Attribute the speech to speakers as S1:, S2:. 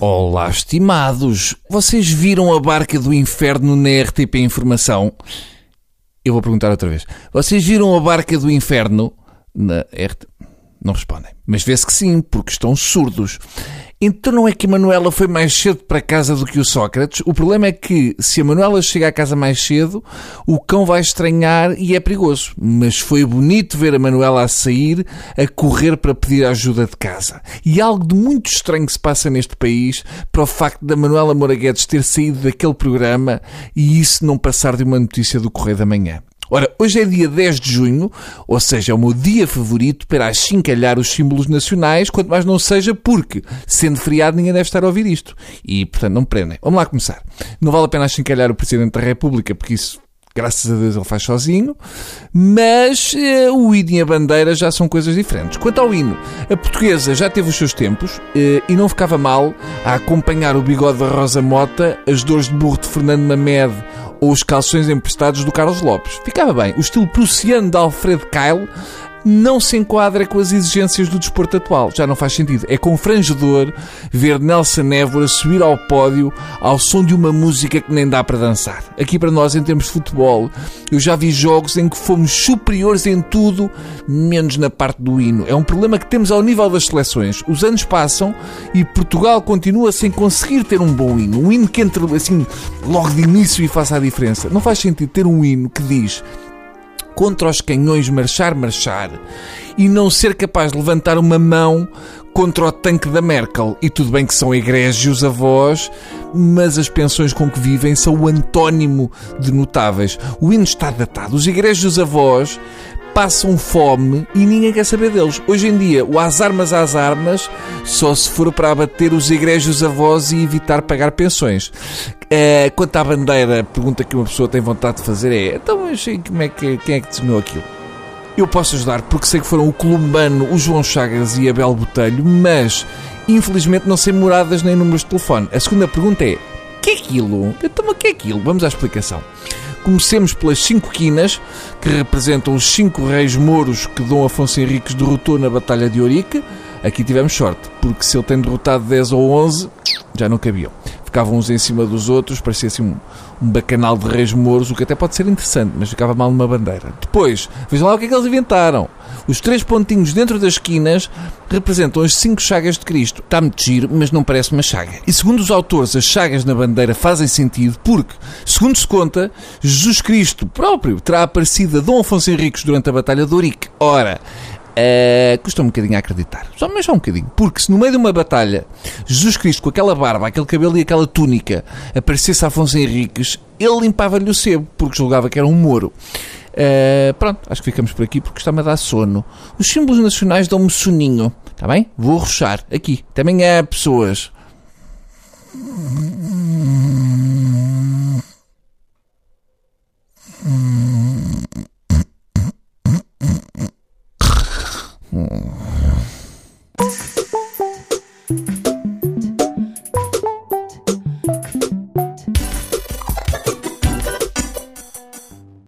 S1: Olá, estimados! Vocês viram a barca do inferno na RTP Informação? Eu vou perguntar outra vez. Vocês viram a barca do inferno na RTP? Não respondem. Mas vê-se que sim, porque estão surdos. Então não é que a Manuela foi mais cedo para casa do que o Sócrates? O problema é que se a Manuela chega à casa mais cedo, o cão vai estranhar e é perigoso. Mas foi bonito ver a Manuela a sair, a correr para pedir ajuda de casa. E algo de muito estranho se passa neste país para o facto da Manuela Moraguetes ter saído daquele programa e isso não passar de uma notícia do Correio da Manhã. Ora, hoje é dia 10 de junho, ou seja, é o meu dia favorito para achincalhar os símbolos nacionais, quanto mais não seja porque, sendo feriado, ninguém deve estar a ouvir isto. E, portanto, não me prendem. Vamos lá começar. Não vale a pena achincalhar o Presidente da República, porque isso, graças a Deus, ele faz sozinho, mas eh, o hino e a bandeira já são coisas diferentes. Quanto ao hino, a portuguesa já teve os seus tempos eh, e não ficava mal a acompanhar o bigode da Rosa Mota, as dores de burro de Fernando Mamed ou os calções emprestados do Carlos Lopes. Ficava bem. O estilo prussiano de Alfred Kyle não se enquadra com as exigências do desporto atual. Já não faz sentido. É confrangedor ver Nelson Évora subir ao pódio ao som de uma música que nem dá para dançar. Aqui para nós, em termos de futebol, eu já vi jogos em que fomos superiores em tudo, menos na parte do hino. É um problema que temos ao nível das seleções. Os anos passam e Portugal continua sem conseguir ter um bom hino. Um hino que entre assim logo de início e faça a diferença. Não faz sentido ter um hino que diz contra os canhões marchar, marchar e não ser capaz de levantar uma mão contra o tanque da Merkel. E tudo bem que são egrégios avós, mas as pensões com que vivem são o antónimo de notáveis. O hino está datado. Os egrégios avós passam fome e ninguém quer saber deles. Hoje em dia, o às armas às armas só se for para abater os egrégios avós e evitar pagar pensões. Uh, quanto à bandeira, a pergunta que uma pessoa tem vontade de fazer é: então, mas como é que, quem é que desenhou aquilo? Eu posso ajudar porque sei que foram o Columbano, o João Chagas e a Bel Botelho, mas infelizmente não sei moradas nem números de telefone. A segunda pergunta é: que é aquilo? Então, o que é aquilo? Vamos à explicação. Comecemos pelas cinco quinas, que representam os cinco reis mouros que Dom Afonso Henriques derrotou na Batalha de Ourique. Aqui tivemos sorte, porque se ele tem derrotado 10 ou 11, já não cabiam ficavam uns em cima dos outros, parecia assim um, um bacanal de reis mouros, o que até pode ser interessante, mas ficava mal numa bandeira. Depois, vejam lá o que é que eles inventaram. Os três pontinhos dentro das esquinas representam as cinco chagas de Cristo. Está muito giro, mas não parece uma chaga. E segundo os autores, as chagas na bandeira fazem sentido porque, segundo se conta, Jesus Cristo próprio terá aparecido a Dom Afonso Henriques durante a Batalha de Ourique. Ora, Uh, custa um bocadinho a acreditar. Só, mas só um bocadinho. Porque se no meio de uma batalha Jesus Cristo com aquela barba, aquele cabelo e aquela túnica aparecesse Afonso Henriques, ele limpava-lhe o sebo, porque julgava que era um moro. Uh, pronto, acho que ficamos por aqui porque está-me a dar sono. Os símbolos nacionais dão-me soninho. Está bem? Vou rochar aqui. Também há pessoas.